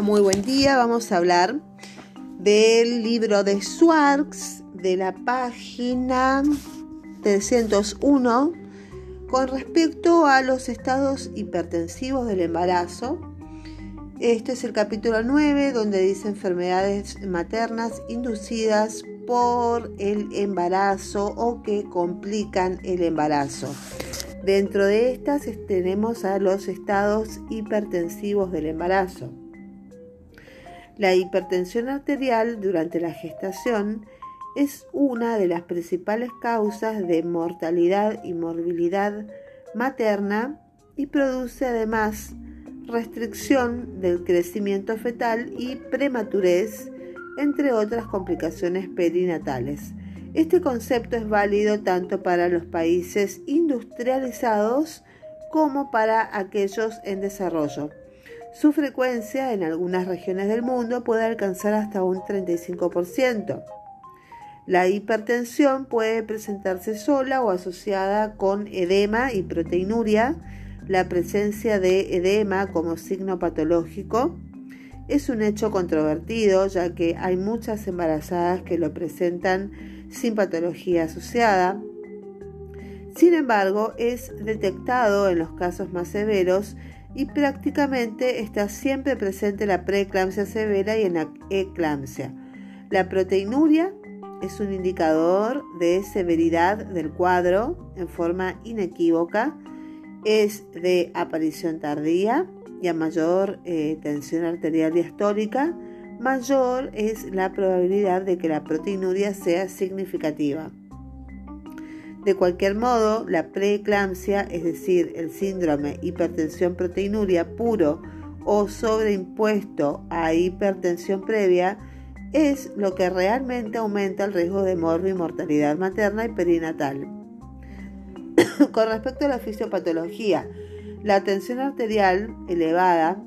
Muy buen día. Vamos a hablar del libro de Swartz de la página 301 con respecto a los estados hipertensivos del embarazo. Este es el capítulo 9 donde dice enfermedades maternas inducidas por el embarazo o que complican el embarazo. Dentro de estas tenemos a los estados hipertensivos del embarazo. La hipertensión arterial durante la gestación es una de las principales causas de mortalidad y morbilidad materna y produce además restricción del crecimiento fetal y prematurez, entre otras complicaciones perinatales. Este concepto es válido tanto para los países industrializados como para aquellos en desarrollo. Su frecuencia en algunas regiones del mundo puede alcanzar hasta un 35%. La hipertensión puede presentarse sola o asociada con edema y proteinuria. La presencia de edema como signo patológico es un hecho controvertido ya que hay muchas embarazadas que lo presentan sin patología asociada. Sin embargo, es detectado en los casos más severos y prácticamente está siempre presente la preeclampsia severa y en la eclampsia. La proteinuria es un indicador de severidad del cuadro en forma inequívoca, es de aparición tardía y a mayor eh, tensión arterial diastólica, mayor es la probabilidad de que la proteinuria sea significativa. De cualquier modo, la preeclampsia, es decir, el síndrome hipertensión proteinuria puro o sobreimpuesto a hipertensión previa, es lo que realmente aumenta el riesgo de morbo y mortalidad materna y perinatal. Con respecto a la fisiopatología, la tensión arterial elevada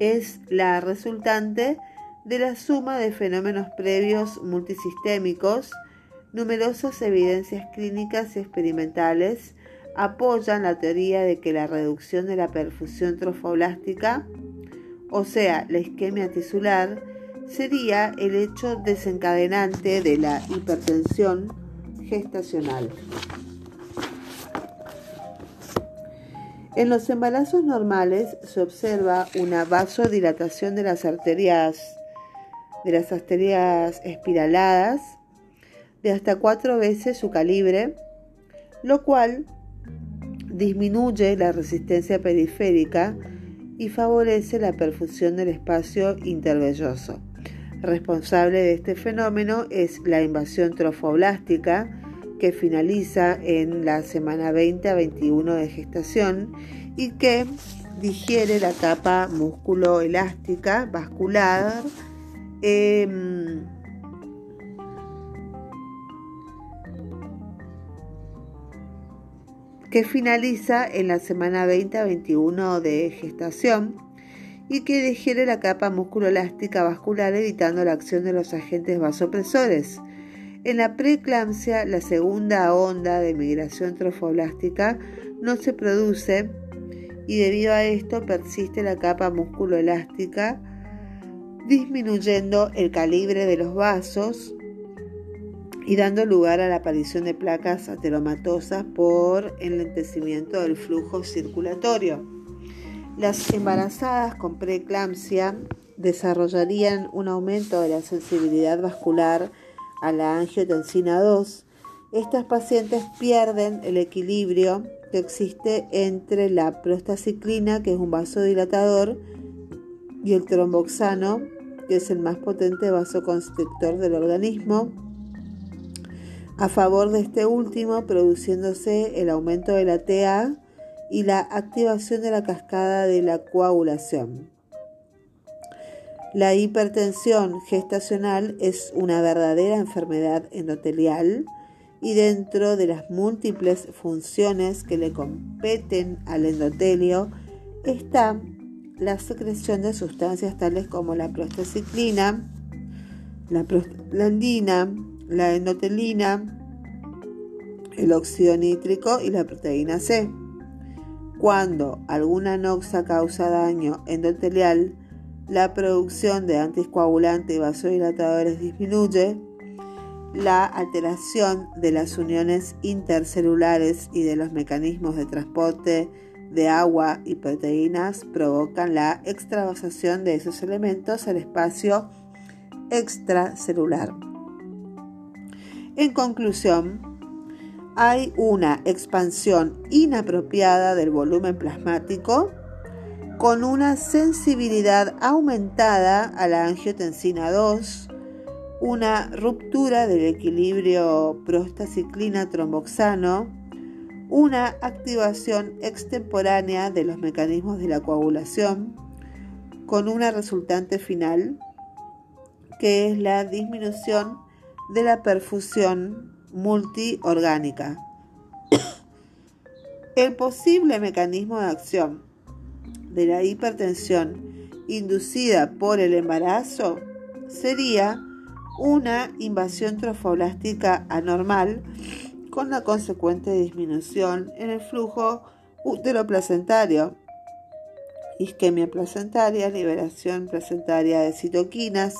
es la resultante de la suma de fenómenos previos multisistémicos Numerosas evidencias clínicas y experimentales apoyan la teoría de que la reducción de la perfusión trofoblástica, o sea, la isquemia tisular, sería el hecho desencadenante de la hipertensión gestacional. En los embarazos normales se observa una vasodilatación de las arterias, de las arterias espiraladas de hasta cuatro veces su calibre, lo cual disminuye la resistencia periférica y favorece la perfusión del espacio intervelloso. Responsable de este fenómeno es la invasión trofoblástica que finaliza en la semana 20 a 21 de gestación y que digiere la capa músculo-elástica vascular em, que finaliza en la semana 20 a 21 de gestación y que digiere la capa musculoelástica vascular evitando la acción de los agentes vasopresores. En la preeclampsia, la segunda onda de migración trofoblástica no se produce y debido a esto persiste la capa musculoelástica disminuyendo el calibre de los vasos y dando lugar a la aparición de placas ateromatosas por enlentecimiento del flujo circulatorio. Las embarazadas con preeclampsia desarrollarían un aumento de la sensibilidad vascular a la angiotensina 2. Estas pacientes pierden el equilibrio que existe entre la prostaciclina, que es un vasodilatador, y el tromboxano, que es el más potente vasoconstrictor del organismo a favor de este último, produciéndose el aumento de la TA y la activación de la cascada de la coagulación. La hipertensión gestacional es una verdadera enfermedad endotelial y dentro de las múltiples funciones que le competen al endotelio está la secreción de sustancias tales como la prostaciclina, la prostaglandina, la endotelina, el óxido nítrico y la proteína C. Cuando alguna noxa causa daño endotelial, la producción de anticoagulantes y vasodilatadores disminuye, la alteración de las uniones intercelulares y de los mecanismos de transporte de agua y proteínas provocan la extravasación de esos elementos al espacio extracelular. En conclusión, hay una expansión inapropiada del volumen plasmático con una sensibilidad aumentada a la angiotensina 2, una ruptura del equilibrio prostaciclina-tromboxano, una activación extemporánea de los mecanismos de la coagulación, con una resultante final que es la disminución de la perfusión multiorgánica. El posible mecanismo de acción de la hipertensión inducida por el embarazo sería una invasión trofoblástica anormal con la consecuente disminución en el flujo uteroplacentario, isquemia placentaria, liberación placentaria de citoquinas,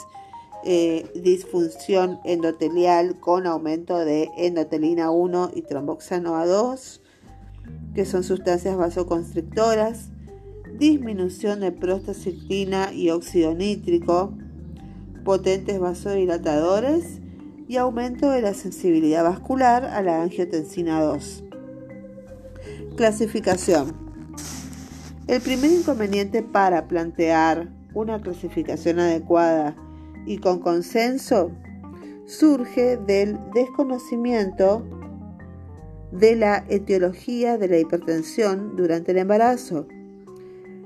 eh, disfunción endotelial con aumento de endotelina 1 y tromboxano A2, que son sustancias vasoconstrictoras, disminución de prostaciclina y óxido nítrico, potentes vasodilatadores y aumento de la sensibilidad vascular a la angiotensina 2. Clasificación. El primer inconveniente para plantear una clasificación adecuada y con consenso surge del desconocimiento de la etiología de la hipertensión durante el embarazo.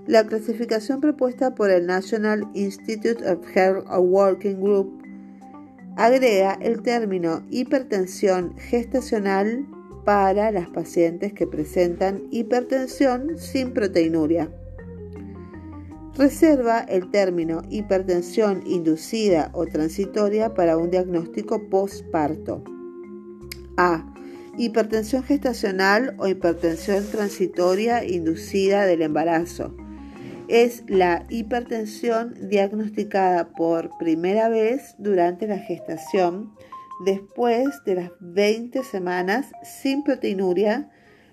La clasificación propuesta por el National Institute of Health Working Group agrega el término hipertensión gestacional para las pacientes que presentan hipertensión sin proteinuria. Reserva el término hipertensión inducida o transitoria para un diagnóstico postparto. A. Hipertensión gestacional o hipertensión transitoria inducida del embarazo es la hipertensión diagnosticada por primera vez durante la gestación después de las 20 semanas sin proteinuria.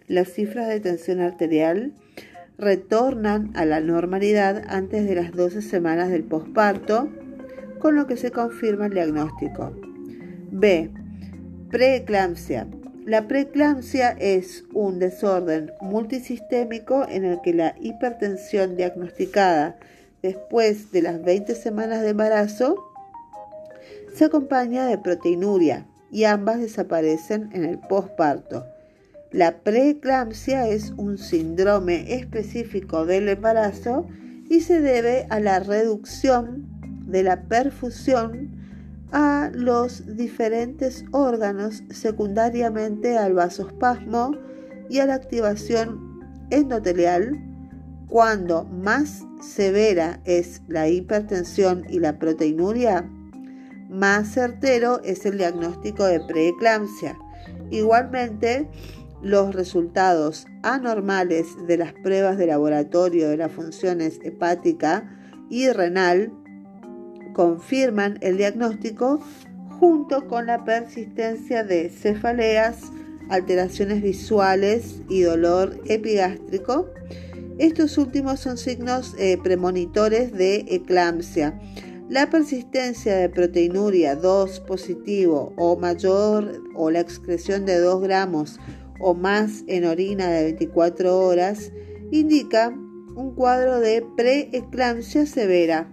Las cifras de tensión arterial retornan a la normalidad antes de las 12 semanas del posparto, con lo que se confirma el diagnóstico. B. Preeclampsia la preeclampsia es un desorden multisistémico en el que la hipertensión diagnosticada después de las 20 semanas de embarazo se acompaña de proteinuria y ambas desaparecen en el posparto. La preeclampsia es un síndrome específico del embarazo y se debe a la reducción de la perfusión a los diferentes órganos secundariamente al vasospasmo y a la activación endotelial, cuando más severa es la hipertensión y la proteinuria, más certero es el diagnóstico de preeclampsia. Igualmente, los resultados anormales de las pruebas de laboratorio de las funciones hepática y renal confirman el diagnóstico junto con la persistencia de cefaleas, alteraciones visuales y dolor epigástrico. Estos últimos son signos eh, premonitores de eclampsia. La persistencia de proteinuria 2 positivo o mayor o la excreción de 2 gramos o más en orina de 24 horas indica un cuadro de preeclampsia severa.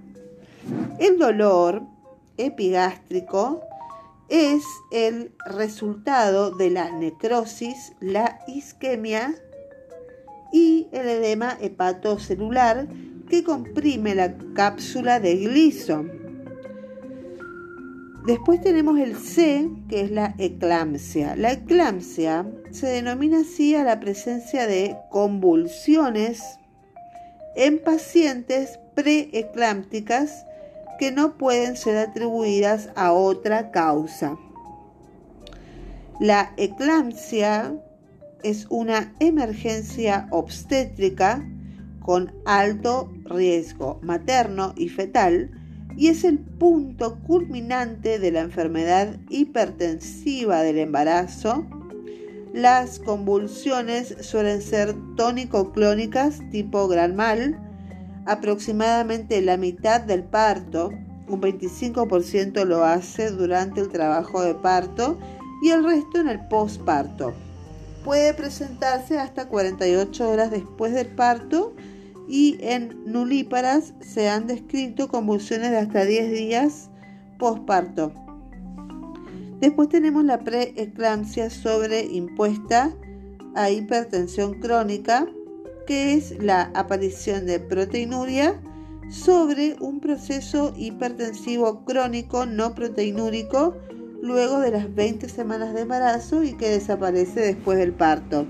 El dolor epigástrico es el resultado de la necrosis, la isquemia y el edema hepatocelular que comprime la cápsula de Gleason. Después tenemos el C, que es la eclampsia. La eclampsia se denomina así a la presencia de convulsiones en pacientes preeclámpticas que no pueden ser atribuidas a otra causa. La eclampsia es una emergencia obstétrica con alto riesgo materno y fetal y es el punto culminante de la enfermedad hipertensiva del embarazo. Las convulsiones suelen ser tónico-clónicas tipo gran mal, aproximadamente la mitad del parto, un 25% lo hace durante el trabajo de parto y el resto en el posparto. Puede presentarse hasta 48 horas después del parto y en nulíparas se han descrito convulsiones de hasta 10 días posparto. Después tenemos la preeclampsia sobreimpuesta a hipertensión crónica, que es la aparición de proteinuria sobre un proceso hipertensivo crónico no proteinúrico luego de las 20 semanas de embarazo y que desaparece después del parto.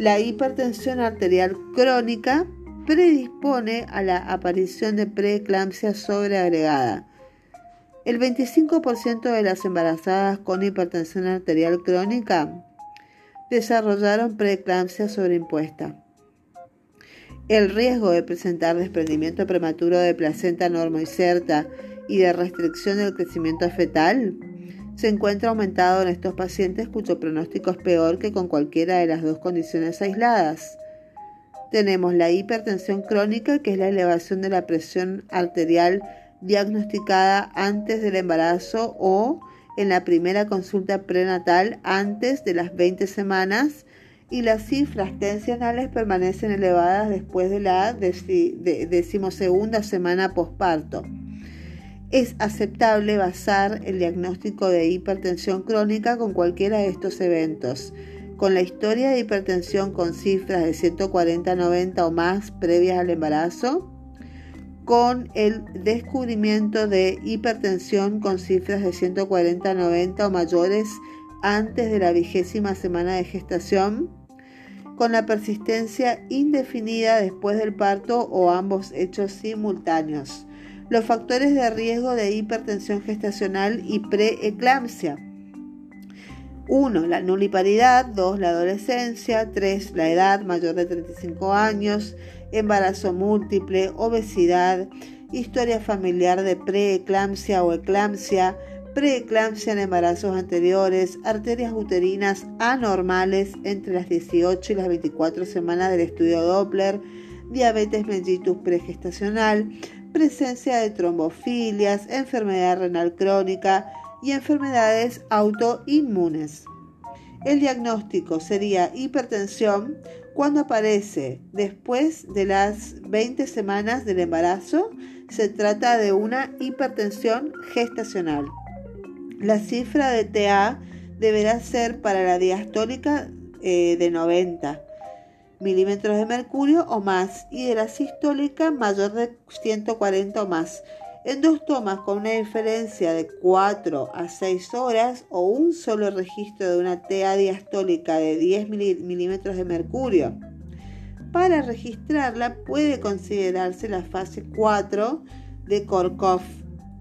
La hipertensión arterial crónica predispone a la aparición de preeclampsia sobreagregada. El 25% de las embarazadas con hipertensión arterial crónica desarrollaron preeclampsia sobreimpuesta. El riesgo de presentar desprendimiento prematuro de placenta normoinserta y de restricción del crecimiento fetal se encuentra aumentado en estos pacientes cuyo pronóstico es peor que con cualquiera de las dos condiciones aisladas. Tenemos la hipertensión crónica, que es la elevación de la presión arterial diagnosticada antes del embarazo o en la primera consulta prenatal antes de las 20 semanas y las cifras tensionales permanecen elevadas después de la decimosegunda semana posparto es aceptable basar el diagnóstico de hipertensión crónica con cualquiera de estos eventos. Con la historia de hipertensión con cifras de 140-90 o más previas al embarazo, con el descubrimiento de hipertensión con cifras de 140-90 o mayores antes de la vigésima semana de gestación, con la persistencia indefinida después del parto o ambos hechos simultáneos los factores de riesgo de hipertensión gestacional y preeclampsia. 1. La nuliparidad. 2. La adolescencia. 3. La edad mayor de 35 años. Embarazo múltiple. Obesidad. Historia familiar de preeclampsia o eclampsia. Preeclampsia en embarazos anteriores. Arterias uterinas anormales entre las 18 y las 24 semanas del estudio Doppler. Diabetes mellitus pregestacional presencia de trombofilias, enfermedad renal crónica y enfermedades autoinmunes. El diagnóstico sería hipertensión cuando aparece después de las 20 semanas del embarazo. Se trata de una hipertensión gestacional. La cifra de TA deberá ser para la diastólica eh, de 90 milímetros de mercurio o más y de la sistólica mayor de 140 o más. En dos tomas con una diferencia de 4 a 6 horas o un solo registro de una TA diastólica de 10 milímetros de mercurio. Para registrarla puede considerarse la fase 4 de Korkov,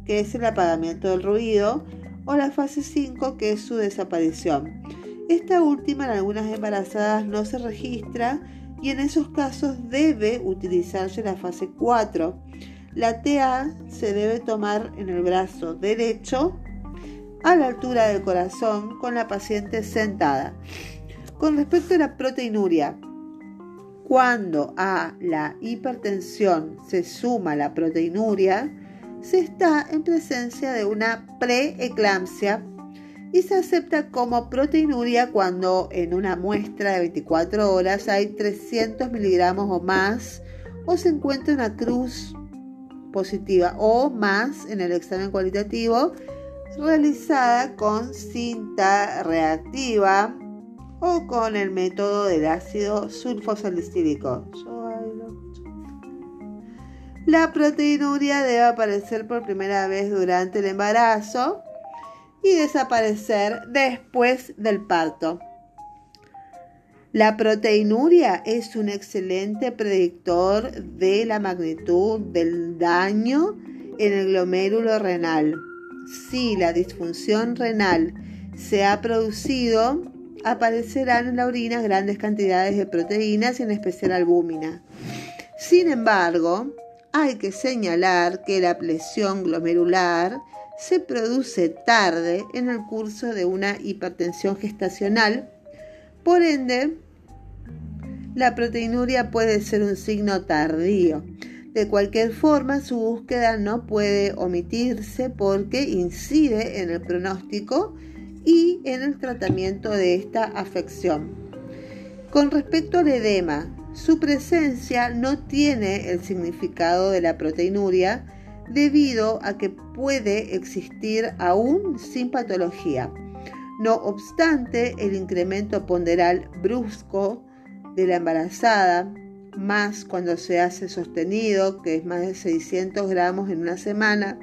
que es el apagamiento del ruido, o la fase 5, que es su desaparición. Esta última en algunas embarazadas no se registra y en esos casos debe utilizarse la fase 4. La TA se debe tomar en el brazo derecho a la altura del corazón con la paciente sentada. Con respecto a la proteinuria, cuando a la hipertensión se suma la proteinuria, se está en presencia de una preeclampsia y se acepta como proteinuria cuando en una muestra de 24 horas hay 300 miligramos o más o se encuentra una cruz positiva o más en el examen cualitativo realizada con cinta reactiva o con el método del ácido sulfosalicílico. La proteinuria debe aparecer por primera vez durante el embarazo y desaparecer después del parto. La proteinuria es un excelente predictor de la magnitud del daño en el glomérulo renal. Si la disfunción renal se ha producido aparecerán en la orina grandes cantidades de proteínas en especial albúmina. Sin embargo, hay que señalar que la presión glomerular se produce tarde en el curso de una hipertensión gestacional, por ende, la proteinuria puede ser un signo tardío. De cualquier forma, su búsqueda no puede omitirse porque incide en el pronóstico y en el tratamiento de esta afección. Con respecto al edema, su presencia no tiene el significado de la proteinuria debido a que puede existir aún sin patología. No obstante, el incremento ponderal brusco de la embarazada, más cuando se hace sostenido, que es más de 600 gramos en una semana,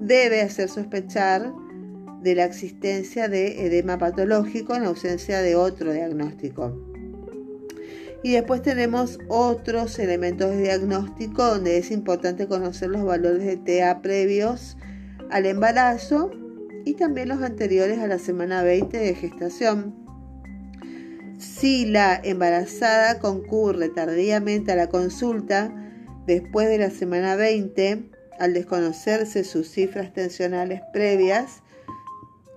debe hacer sospechar de la existencia de edema patológico en ausencia de otro diagnóstico. Y después tenemos otros elementos de diagnóstico donde es importante conocer los valores de TA previos al embarazo y también los anteriores a la semana 20 de gestación. Si la embarazada concurre tardíamente a la consulta después de la semana 20, al desconocerse sus cifras tensionales previas,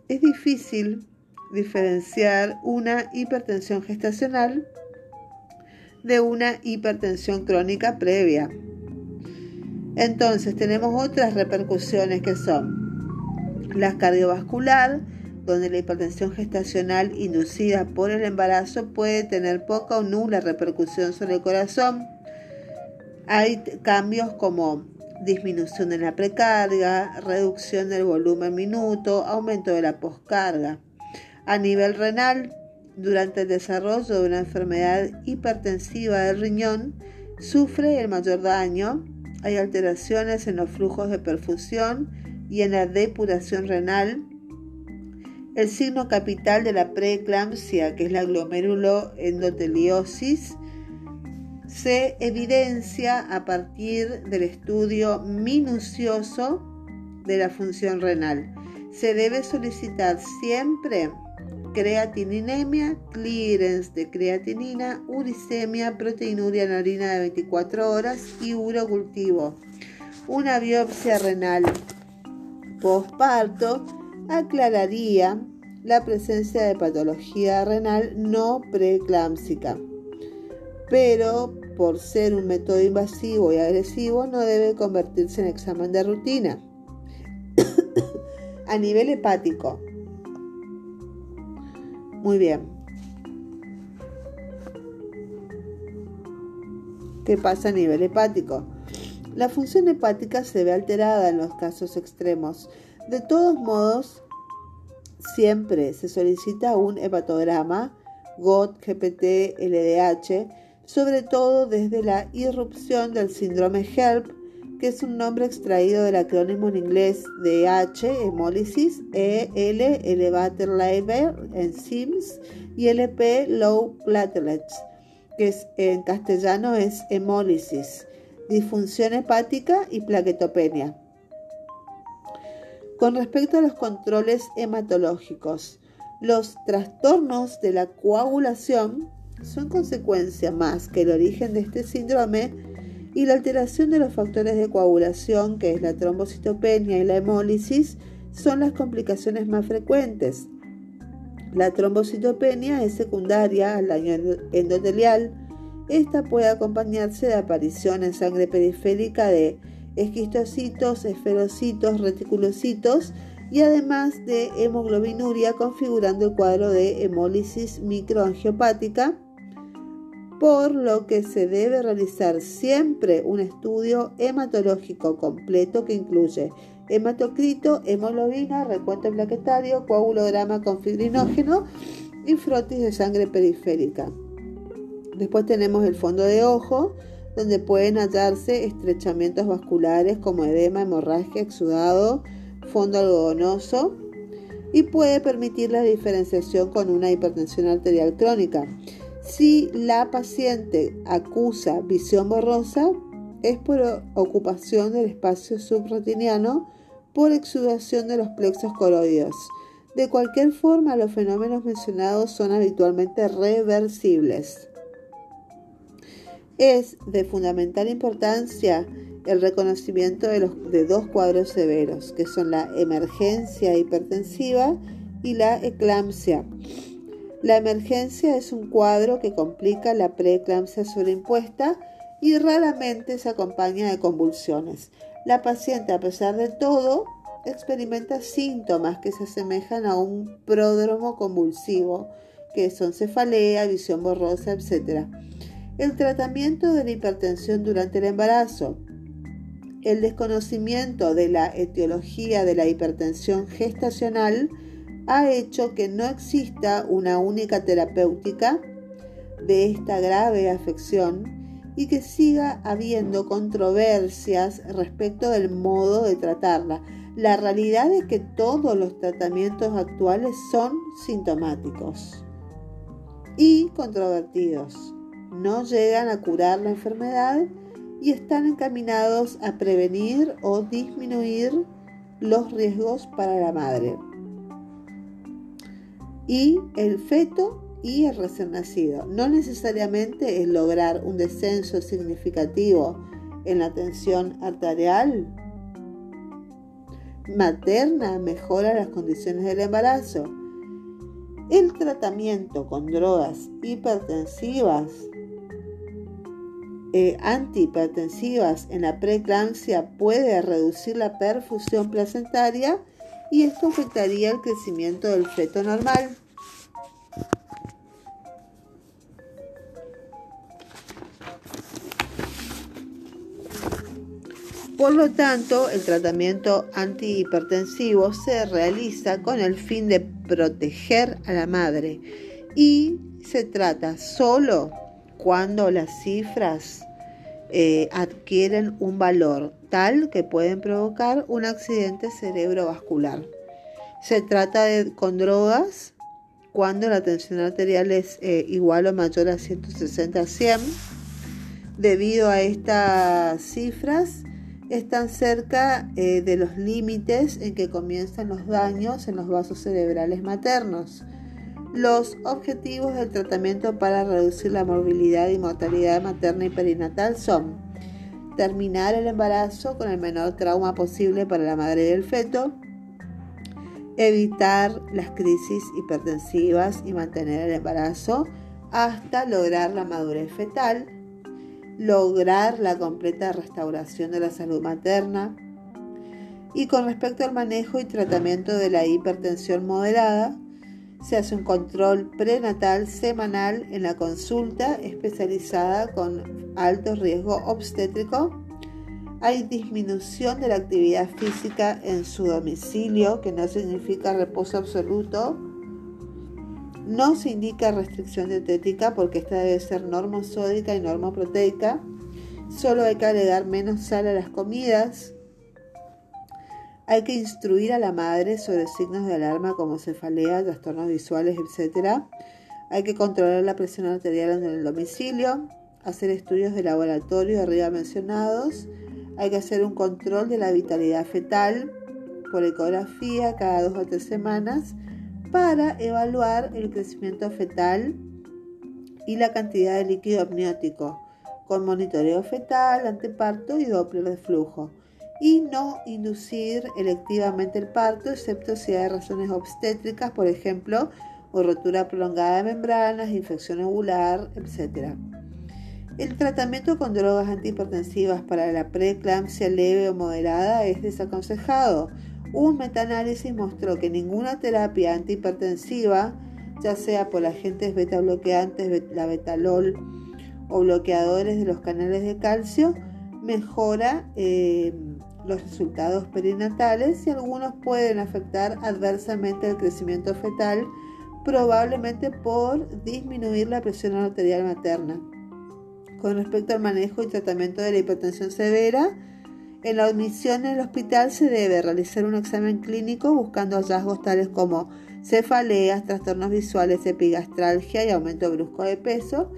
es difícil diferenciar una hipertensión gestacional de una hipertensión crónica previa. Entonces tenemos otras repercusiones que son la cardiovascular, donde la hipertensión gestacional inducida por el embarazo puede tener poca o nula repercusión sobre el corazón. Hay cambios como disminución de la precarga, reducción del volumen minuto, aumento de la poscarga. A nivel renal, durante el desarrollo de una enfermedad hipertensiva del riñón, sufre el mayor daño. Hay alteraciones en los flujos de perfusión y en la depuración renal. El signo capital de la preeclampsia, que es la glomeruloendoteliosis, se evidencia a partir del estudio minucioso de la función renal. Se debe solicitar siempre creatininemia, clearance de creatinina, uricemia, proteinuria en orina de 24 horas y urocultivo. Una biopsia renal postparto aclararía la presencia de patología renal no preeclámpsica, pero por ser un método invasivo y agresivo no debe convertirse en examen de rutina. A nivel hepático, muy bien. ¿Qué pasa a nivel hepático? La función hepática se ve alterada en los casos extremos. De todos modos, siempre se solicita un hepatograma, GOT, GPT, LDH, sobre todo desde la irrupción del síndrome HELP que es un nombre extraído del acrónimo en inglés de H, hemólisis, E, L, elevator liver, enzymes, y LP, low platelets, que en castellano es hemólisis, disfunción hepática y plaquetopenia. Con respecto a los controles hematológicos, los trastornos de la coagulación son consecuencia más que el origen de este síndrome y la alteración de los factores de coagulación, que es la trombocitopenia y la hemólisis, son las complicaciones más frecuentes. La trombocitopenia es secundaria al daño endotelial. Esta puede acompañarse de aparición en sangre periférica de esquistocitos, esferocitos, reticulocitos y además de hemoglobinuria configurando el cuadro de hemólisis microangiopática por lo que se debe realizar siempre un estudio hematológico completo que incluye hematocrito, hemoglobina, recuento plaquetario, coagulograma con fibrinógeno y frotis de sangre periférica. Después tenemos el fondo de ojo, donde pueden hallarse estrechamientos vasculares como edema, hemorragia, exudado, fondo algodonoso y puede permitir la diferenciación con una hipertensión arterial crónica. Si la paciente acusa visión borrosa, es por ocupación del espacio subretiniano por exudación de los plexos coroides. De cualquier forma, los fenómenos mencionados son habitualmente reversibles. Es de fundamental importancia el reconocimiento de, los, de dos cuadros severos, que son la emergencia hipertensiva y la eclampsia. La emergencia es un cuadro que complica la preeclampsia sobreimpuesta y raramente se acompaña de convulsiones. La paciente, a pesar de todo, experimenta síntomas que se asemejan a un pródromo convulsivo, que son cefalea, visión borrosa, etc. El tratamiento de la hipertensión durante el embarazo. El desconocimiento de la etiología de la hipertensión gestacional ha hecho que no exista una única terapéutica de esta grave afección y que siga habiendo controversias respecto del modo de tratarla. La realidad es que todos los tratamientos actuales son sintomáticos y controvertidos. No llegan a curar la enfermedad y están encaminados a prevenir o disminuir los riesgos para la madre. Y el feto y el recién nacido. No necesariamente es lograr un descenso significativo en la tensión arterial materna mejora las condiciones del embarazo. El tratamiento con drogas hipertensivas, eh, antihipertensivas en la preeclampsia puede reducir la perfusión placentaria y esto afectaría el crecimiento del feto normal. Por lo tanto, el tratamiento antihipertensivo se realiza con el fin de proteger a la madre y se trata solo cuando las cifras eh, adquieren un valor tal que pueden provocar un accidente cerebrovascular. Se trata de, con drogas cuando la tensión arterial es eh, igual o mayor a 160 a 100. Debido a estas cifras, están cerca eh, de los límites en que comienzan los daños en los vasos cerebrales maternos. Los objetivos del tratamiento para reducir la morbilidad y mortalidad materna y perinatal son terminar el embarazo con el menor trauma posible para la madre y el feto, evitar las crisis hipertensivas y mantener el embarazo hasta lograr la madurez fetal, lograr la completa restauración de la salud materna. Y con respecto al manejo y tratamiento de la hipertensión moderada, se hace un control prenatal semanal en la consulta especializada con alto riesgo obstétrico. Hay disminución de la actividad física en su domicilio, que no significa reposo absoluto, no se indica restricción dietética porque esta debe ser normosódica y normoproteica. Solo hay que agregar menos sal a las comidas. Hay que instruir a la madre sobre signos de alarma como cefalea, trastornos visuales, etc. Hay que controlar la presión arterial en el domicilio, hacer estudios de laboratorio arriba mencionados. Hay que hacer un control de la vitalidad fetal por ecografía cada dos o tres semanas para evaluar el crecimiento fetal y la cantidad de líquido amniótico con monitoreo fetal, anteparto y doppler de flujo y no inducir electivamente el parto excepto si hay razones obstétricas, por ejemplo, o rotura prolongada de membranas, infección ovular, etc. El tratamiento con drogas antihipertensivas para la preeclampsia leve o moderada es desaconsejado un metaanálisis mostró que ninguna terapia antihipertensiva, ya sea por agentes beta bloqueantes, la betalol o bloqueadores de los canales de calcio, mejora eh, los resultados perinatales y algunos pueden afectar adversamente el crecimiento fetal, probablemente por disminuir la presión arterial materna. Con respecto al manejo y tratamiento de la hipertensión severa, en la admisión en el hospital se debe realizar un examen clínico buscando hallazgos tales como cefaleas, trastornos visuales, epigastralgia y aumento brusco de peso.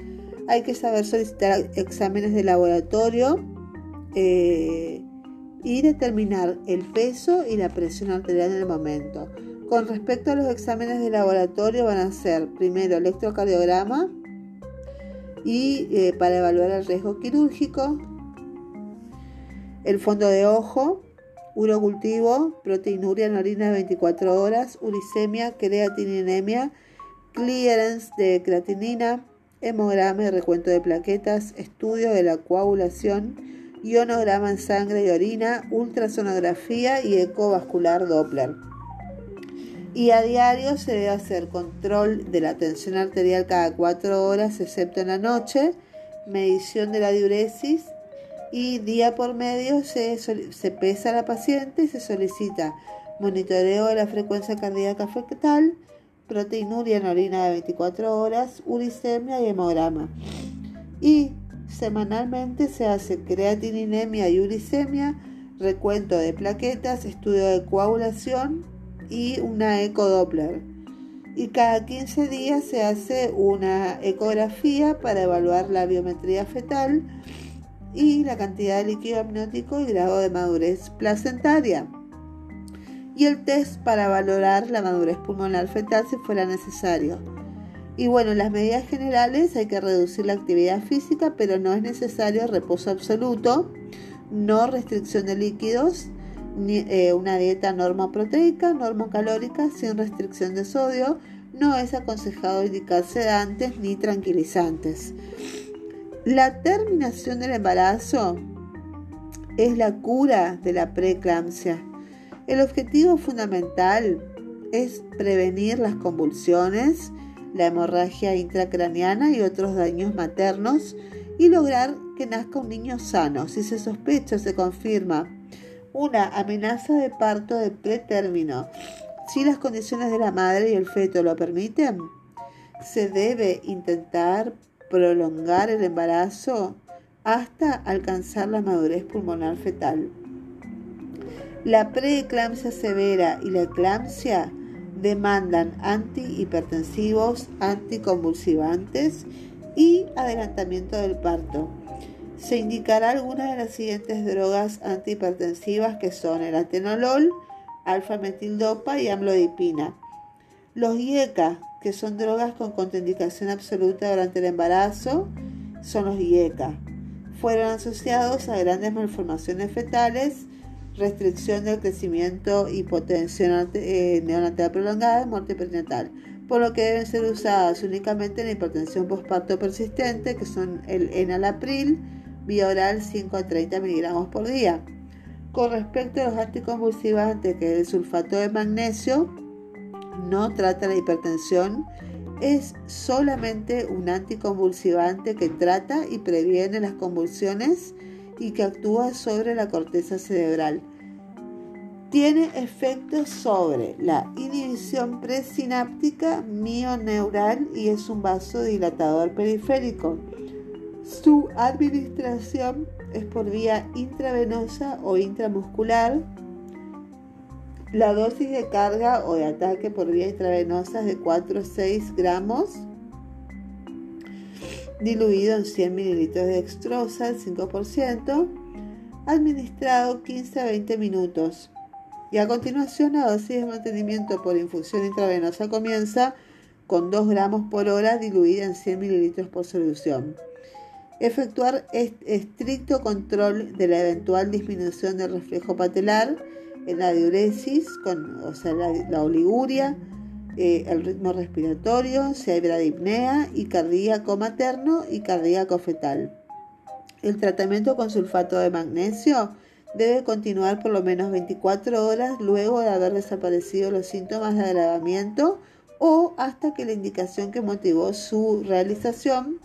Hay que saber solicitar exámenes de laboratorio eh, y determinar el peso y la presión arterial en el momento. Con respecto a los exámenes de laboratorio van a ser primero electrocardiograma y eh, para evaluar el riesgo quirúrgico, el fondo de ojo, urocultivo, proteinuria en orina de 24 horas, uricemia, creatininemia, clearance de creatinina, hemograma y recuento de plaquetas, estudio de la coagulación, ionograma en sangre y orina, ultrasonografía y ecovascular Doppler. Y a diario se debe hacer control de la tensión arterial cada cuatro horas, excepto en la noche, medición de la diuresis y día por medio se, se pesa a la paciente y se solicita monitoreo de la frecuencia cardíaca fetal, proteinuria en orina de 24 horas, uricemia y hemograma. Y semanalmente se hace creatininemia y uricemia, recuento de plaquetas, estudio de coagulación y una ecodoppler. Y cada 15 días se hace una ecografía para evaluar la biometría fetal y la cantidad de líquido amniótico y grado de madurez placentaria. Y el test para valorar la madurez pulmonar fetal si fuera necesario. Y bueno, en las medidas generales hay que reducir la actividad física, pero no es necesario reposo absoluto, no restricción de líquidos eh, una dieta normoproteica, normocalórica, sin restricción de sodio. No es aconsejado indicar sedantes ni tranquilizantes. La terminación del embarazo es la cura de la preeclampsia. El objetivo fundamental es prevenir las convulsiones, la hemorragia intracraniana y otros daños maternos y lograr que nazca un niño sano. Si se sospecha o se confirma una amenaza de parto de pretérmino. Si las condiciones de la madre y el feto lo permiten, se debe intentar prolongar el embarazo hasta alcanzar la madurez pulmonar fetal. La preeclampsia severa y la eclampsia demandan antihipertensivos, anticonvulsivantes y adelantamiento del parto se indicará algunas de las siguientes drogas antihipertensivas que son el atenolol, alfa-metildopa y amlodipina. Los IECA, que son drogas con contraindicación absoluta durante el embarazo, son los IECA. Fueron asociados a grandes malformaciones fetales, restricción del crecimiento, hipotensión eh, neonatal prolongada muerte perinatal, por lo que deben ser usadas únicamente en la hipertensión postparto persistente, que son el enalapril, vía oral 5 a 30 miligramos por día. Con respecto a los anticonvulsivantes, que es el sulfato de magnesio, no trata la hipertensión, es solamente un anticonvulsivante que trata y previene las convulsiones y que actúa sobre la corteza cerebral. Tiene efectos sobre la inhibición presináptica mioneural y es un vasodilatador periférico. Su administración es por vía intravenosa o intramuscular. La dosis de carga o de ataque por vía intravenosa es de 4 a 6 gramos, diluido en 100 mililitros de dextrosa, el 5%, administrado 15 a 20 minutos. Y a continuación la dosis de mantenimiento por infusión intravenosa comienza con 2 gramos por hora diluida en 100 mililitros por solución. Efectuar estricto control de la eventual disminución del reflejo patelar en la diuresis, con, o sea, la, oliguria, eh, el ritmo respiratorio, si hay bradipnea y cardíaco materno y cardíaco fetal. El tratamiento con sulfato de magnesio debe continuar por lo menos 24 horas luego de haber desaparecido los síntomas de agravamiento o hasta que la indicación que motivó su realización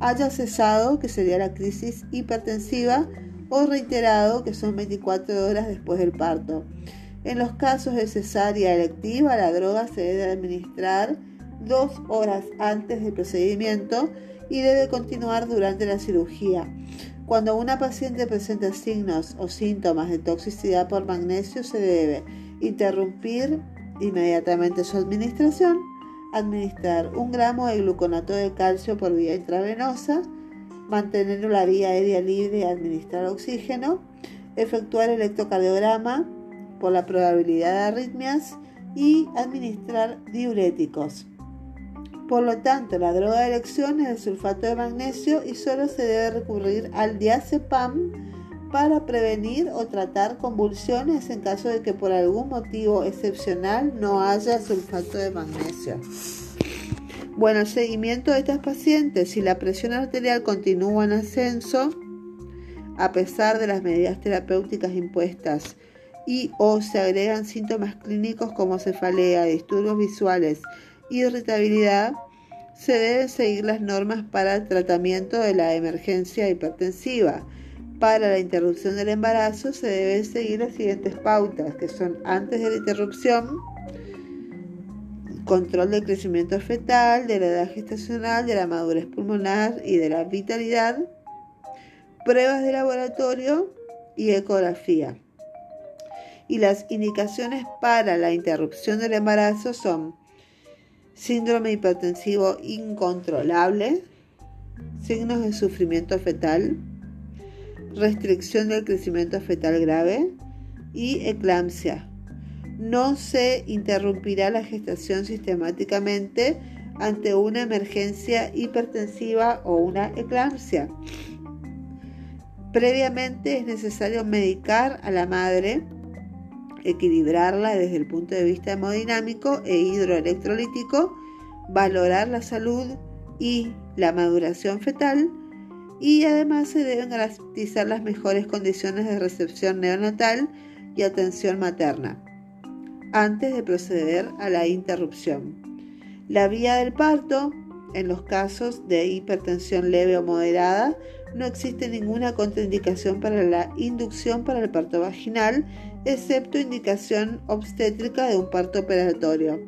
haya cesado, que sería la crisis hipertensiva, o reiterado, que son 24 horas después del parto. En los casos de cesárea electiva, la droga se debe administrar dos horas antes del procedimiento y debe continuar durante la cirugía. Cuando una paciente presenta signos o síntomas de toxicidad por magnesio, se debe interrumpir inmediatamente su administración administrar un gramo de gluconato de calcio por vía intravenosa, mantener la vía aérea libre administrar oxígeno, efectuar electrocardiograma por la probabilidad de arritmias y administrar diuréticos. Por lo tanto, la droga de elección es el sulfato de magnesio y solo se debe recurrir al diazepam para prevenir o tratar convulsiones en caso de que por algún motivo excepcional no haya sulfato de magnesio. Bueno, el seguimiento de estas pacientes, si la presión arterial continúa en ascenso, a pesar de las medidas terapéuticas impuestas, y o se agregan síntomas clínicos como cefalea, disturbios visuales, irritabilidad, se deben seguir las normas para el tratamiento de la emergencia hipertensiva. Para la interrupción del embarazo se deben seguir las siguientes pautas, que son antes de la interrupción, control del crecimiento fetal, de la edad gestacional, de la madurez pulmonar y de la vitalidad, pruebas de laboratorio y ecografía. Y las indicaciones para la interrupción del embarazo son síndrome hipertensivo incontrolable, signos de sufrimiento fetal, restricción del crecimiento fetal grave y eclampsia. No se interrumpirá la gestación sistemáticamente ante una emergencia hipertensiva o una eclampsia. Previamente es necesario medicar a la madre, equilibrarla desde el punto de vista hemodinámico e hidroelectrolítico, valorar la salud y la maduración fetal y además se deben garantizar las mejores condiciones de recepción neonatal y atención materna antes de proceder a la interrupción. La vía del parto, en los casos de hipertensión leve o moderada, no existe ninguna contraindicación para la inducción para el parto vaginal, excepto indicación obstétrica de un parto operatorio.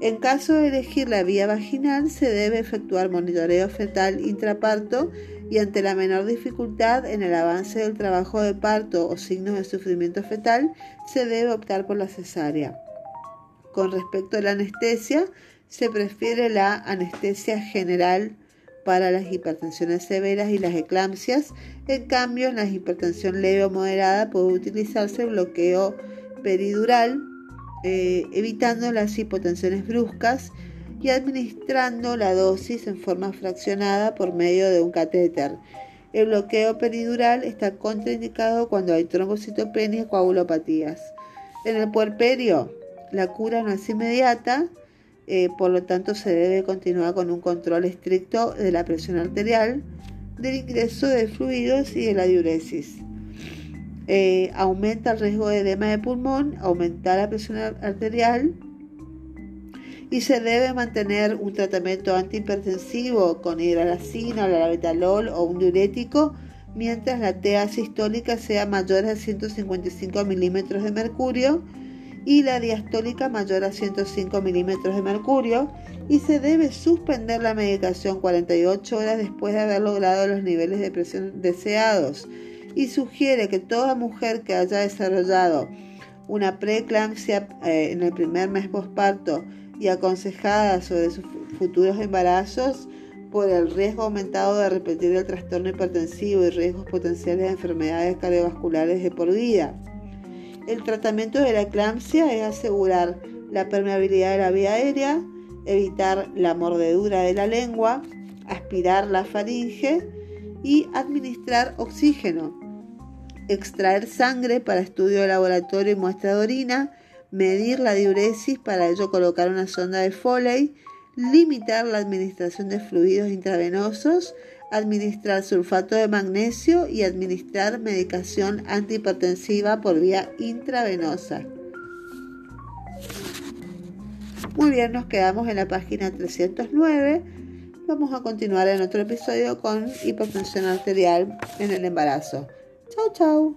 En caso de elegir la vía vaginal, se debe efectuar monitoreo fetal intraparto y ante la menor dificultad en el avance del trabajo de parto o signos de sufrimiento fetal, se debe optar por la cesárea. Con respecto a la anestesia, se prefiere la anestesia general para las hipertensiones severas y las eclampsias. En cambio, en la hipertensión leve o moderada puede utilizarse el bloqueo peridural eh, evitando las hipotensiones bruscas y administrando la dosis en forma fraccionada por medio de un catéter. El bloqueo peridural está contraindicado cuando hay trombocitopenia y coagulopatías. En el puerperio, la cura no es inmediata, eh, por lo tanto se debe continuar con un control estricto de la presión arterial, del ingreso de fluidos y de la diuresis. Eh, aumenta el riesgo de edema de pulmón, aumenta la presión arterial y se debe mantener un tratamiento antihipertensivo con hidralacina, labetalol o un diurético mientras la TA sistólica sea mayor a 155 milímetros de mercurio y la diastólica mayor a 105 milímetros de mercurio y se debe suspender la medicación 48 horas después de haber logrado los niveles de presión deseados. Y sugiere que toda mujer que haya desarrollado una preeclampsia eh, en el primer mes posparto y aconsejada sobre sus futuros embarazos por el riesgo aumentado de repetir el trastorno hipertensivo y riesgos potenciales de enfermedades cardiovasculares de por vida. El tratamiento de la eclampsia es asegurar la permeabilidad de la vía aérea, evitar la mordedura de la lengua, aspirar la faringe y administrar oxígeno, extraer sangre para estudio de laboratorio y muestra de orina, medir la diuresis, para ello colocar una sonda de Foley, limitar la administración de fluidos intravenosos, administrar sulfato de magnesio y administrar medicación antihipertensiva por vía intravenosa. Muy bien, nos quedamos en la página 309 Vamos a continuar en otro episodio con hipertensión arterial en el embarazo. Chao, chao.